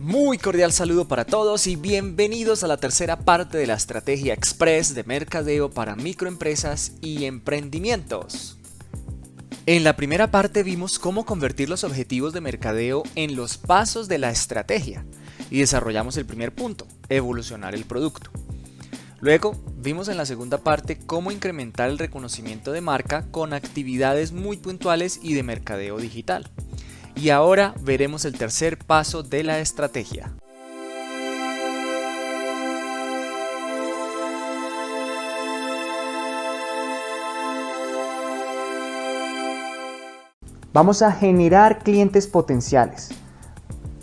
Muy cordial saludo para todos y bienvenidos a la tercera parte de la estrategia express de mercadeo para microempresas y emprendimientos. En la primera parte vimos cómo convertir los objetivos de mercadeo en los pasos de la estrategia y desarrollamos el primer punto, evolucionar el producto. Luego vimos en la segunda parte cómo incrementar el reconocimiento de marca con actividades muy puntuales y de mercadeo digital. Y ahora veremos el tercer paso de la estrategia. Vamos a generar clientes potenciales.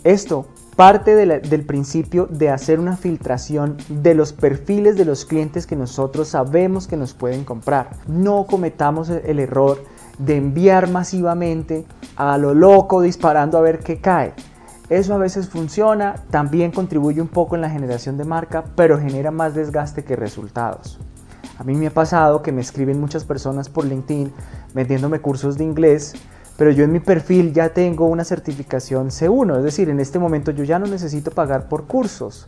Esto parte del principio de hacer una filtración de los perfiles de los clientes que nosotros sabemos que nos pueden comprar. No cometamos el error de enviar masivamente a lo loco disparando a ver qué cae. Eso a veces funciona, también contribuye un poco en la generación de marca, pero genera más desgaste que resultados. A mí me ha pasado que me escriben muchas personas por LinkedIn vendiéndome cursos de inglés, pero yo en mi perfil ya tengo una certificación C1, es decir, en este momento yo ya no necesito pagar por cursos.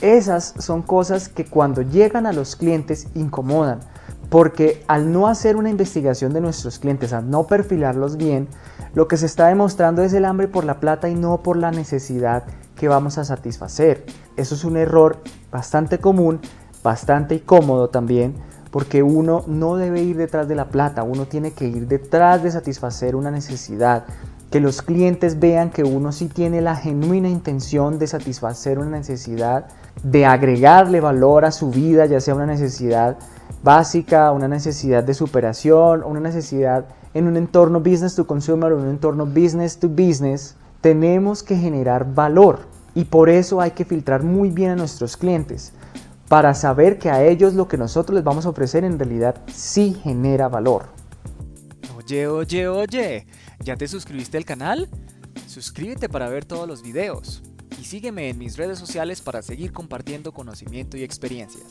Esas son cosas que cuando llegan a los clientes incomodan, porque al no hacer una investigación de nuestros clientes, al no perfilarlos bien, lo que se está demostrando es el hambre por la plata y no por la necesidad que vamos a satisfacer. Eso es un error bastante común, bastante incómodo también, porque uno no debe ir detrás de la plata, uno tiene que ir detrás de satisfacer una necesidad, que los clientes vean que uno sí tiene la genuina intención de satisfacer una necesidad, de agregarle valor a su vida, ya sea una necesidad básica, una necesidad de superación, una necesidad en un entorno business to consumer en un entorno business to business, tenemos que generar valor y por eso hay que filtrar muy bien a nuestros clientes para saber que a ellos lo que nosotros les vamos a ofrecer en realidad sí genera valor. Oye, oye, oye, ¿ya te suscribiste al canal? Suscríbete para ver todos los videos y sígueme en mis redes sociales para seguir compartiendo conocimiento y experiencias.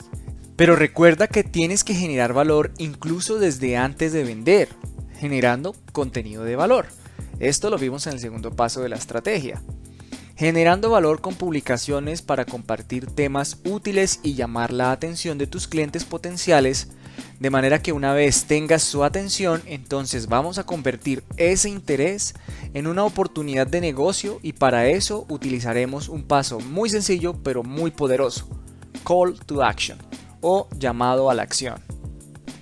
Pero recuerda que tienes que generar valor incluso desde antes de vender, generando contenido de valor. Esto lo vimos en el segundo paso de la estrategia. Generando valor con publicaciones para compartir temas útiles y llamar la atención de tus clientes potenciales, de manera que una vez tengas su atención, entonces vamos a convertir ese interés en una oportunidad de negocio y para eso utilizaremos un paso muy sencillo pero muy poderoso, Call to Action o llamado a la acción.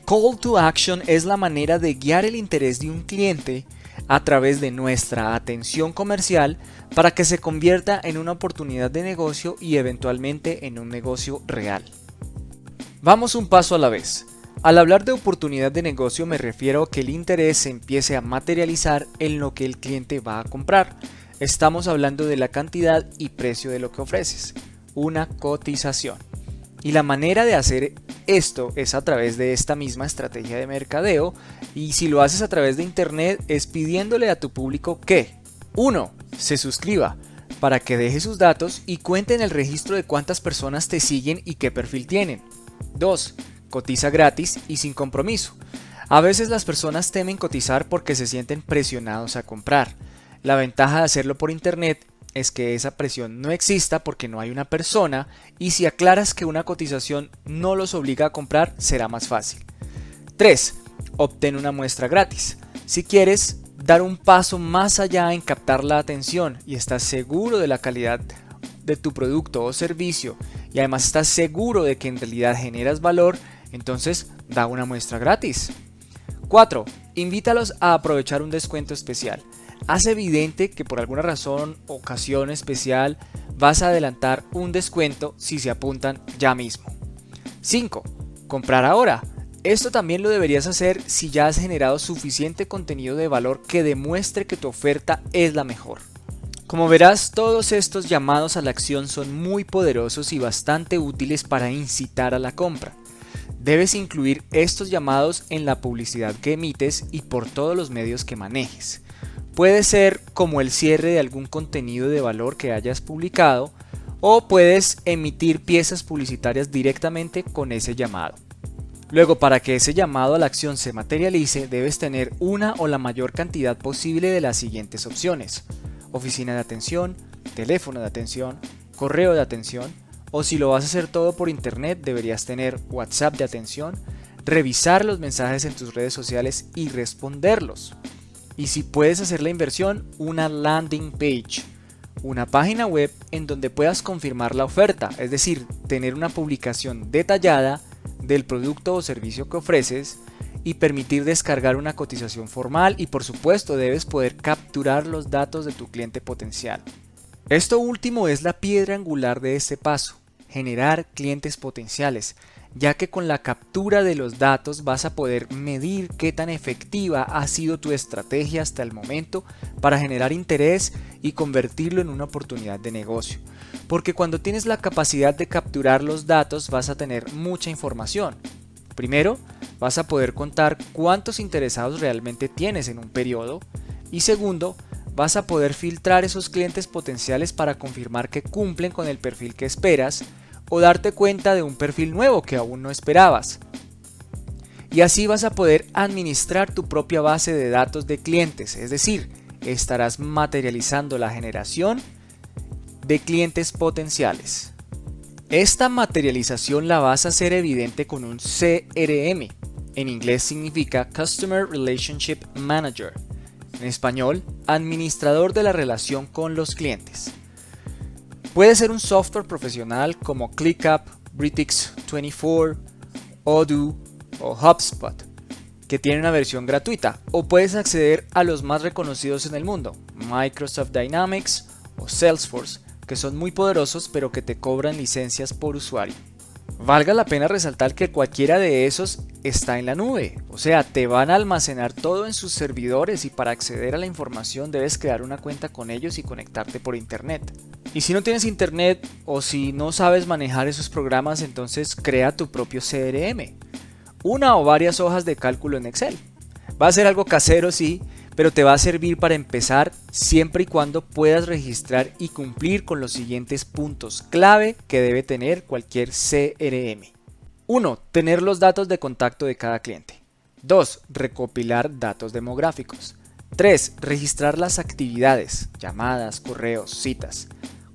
Call to action es la manera de guiar el interés de un cliente a través de nuestra atención comercial para que se convierta en una oportunidad de negocio y eventualmente en un negocio real. Vamos un paso a la vez. Al hablar de oportunidad de negocio me refiero a que el interés se empiece a materializar en lo que el cliente va a comprar. Estamos hablando de la cantidad y precio de lo que ofreces. Una cotización. Y la manera de hacer esto es a través de esta misma estrategia de mercadeo y si lo haces a través de internet es pidiéndole a tu público que 1. Se suscriba para que deje sus datos y cuente en el registro de cuántas personas te siguen y qué perfil tienen. 2. Cotiza gratis y sin compromiso. A veces las personas temen cotizar porque se sienten presionados a comprar. La ventaja de hacerlo por internet es que esa presión no exista porque no hay una persona y si aclaras que una cotización no los obliga a comprar será más fácil. 3. Obtén una muestra gratis. Si quieres dar un paso más allá en captar la atención y estás seguro de la calidad de tu producto o servicio y además estás seguro de que en realidad generas valor, entonces da una muestra gratis. 4. Invítalos a aprovechar un descuento especial hace evidente que por alguna razón, ocasión especial, vas a adelantar un descuento si se apuntan ya mismo. 5. Comprar ahora. Esto también lo deberías hacer si ya has generado suficiente contenido de valor que demuestre que tu oferta es la mejor. Como verás, todos estos llamados a la acción son muy poderosos y bastante útiles para incitar a la compra. Debes incluir estos llamados en la publicidad que emites y por todos los medios que manejes. Puede ser como el cierre de algún contenido de valor que hayas publicado o puedes emitir piezas publicitarias directamente con ese llamado. Luego, para que ese llamado a la acción se materialice, debes tener una o la mayor cantidad posible de las siguientes opciones. Oficina de atención, teléfono de atención, correo de atención, o si lo vas a hacer todo por internet, deberías tener WhatsApp de atención, revisar los mensajes en tus redes sociales y responderlos. Y si puedes hacer la inversión, una landing page, una página web en donde puedas confirmar la oferta, es decir, tener una publicación detallada del producto o servicio que ofreces y permitir descargar una cotización formal y por supuesto debes poder capturar los datos de tu cliente potencial. Esto último es la piedra angular de este paso, generar clientes potenciales, ya que con la captura de los datos vas a poder medir qué tan efectiva ha sido tu estrategia hasta el momento para generar interés y convertirlo en una oportunidad de negocio. Porque cuando tienes la capacidad de capturar los datos vas a tener mucha información. Primero, vas a poder contar cuántos interesados realmente tienes en un periodo. Y segundo, vas a poder filtrar esos clientes potenciales para confirmar que cumplen con el perfil que esperas o darte cuenta de un perfil nuevo que aún no esperabas. Y así vas a poder administrar tu propia base de datos de clientes, es decir, estarás materializando la generación de clientes potenciales. Esta materialización la vas a hacer evidente con un CRM. En inglés significa Customer Relationship Manager. En español, administrador de la relación con los clientes. Puede ser un software profesional como ClickUp, Britix24, Odoo o HubSpot, que tiene una versión gratuita, o puedes acceder a los más reconocidos en el mundo, Microsoft Dynamics o Salesforce, que son muy poderosos pero que te cobran licencias por usuario. Valga la pena resaltar que cualquiera de esos está en la nube, o sea, te van a almacenar todo en sus servidores y para acceder a la información debes crear una cuenta con ellos y conectarte por internet. Y si no tienes internet o si no sabes manejar esos programas, entonces crea tu propio CRM, una o varias hojas de cálculo en Excel. Va a ser algo casero, sí, pero te va a servir para empezar siempre y cuando puedas registrar y cumplir con los siguientes puntos clave que debe tener cualquier CRM. 1. Tener los datos de contacto de cada cliente. 2. Recopilar datos demográficos. 3. Registrar las actividades, llamadas, correos, citas.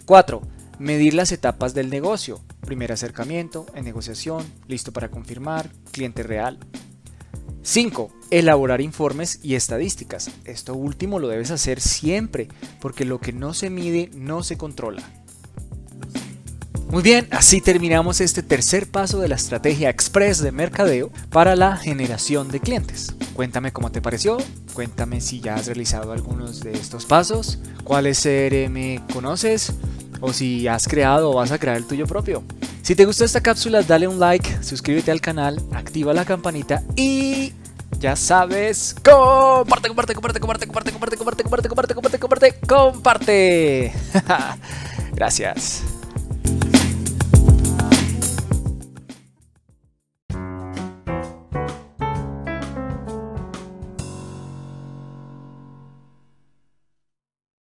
4. Medir las etapas del negocio. Primer acercamiento, en negociación, listo para confirmar, cliente real. 5. Elaborar informes y estadísticas. Esto último lo debes hacer siempre, porque lo que no se mide no se controla. Muy bien, así terminamos este tercer paso de la estrategia express de mercadeo para la generación de clientes. Cuéntame cómo te pareció, cuéntame si ya has realizado algunos de estos pasos, cuáles CRM conoces o si has creado o vas a crear el tuyo propio. Si te gustó esta cápsula, dale un like, suscríbete al canal, activa la campanita y ya sabes, comparte, comparte, comparte, comparte, comparte, comparte, comparte, comparte, comparte, comparte, comparte, comparte. Gracias.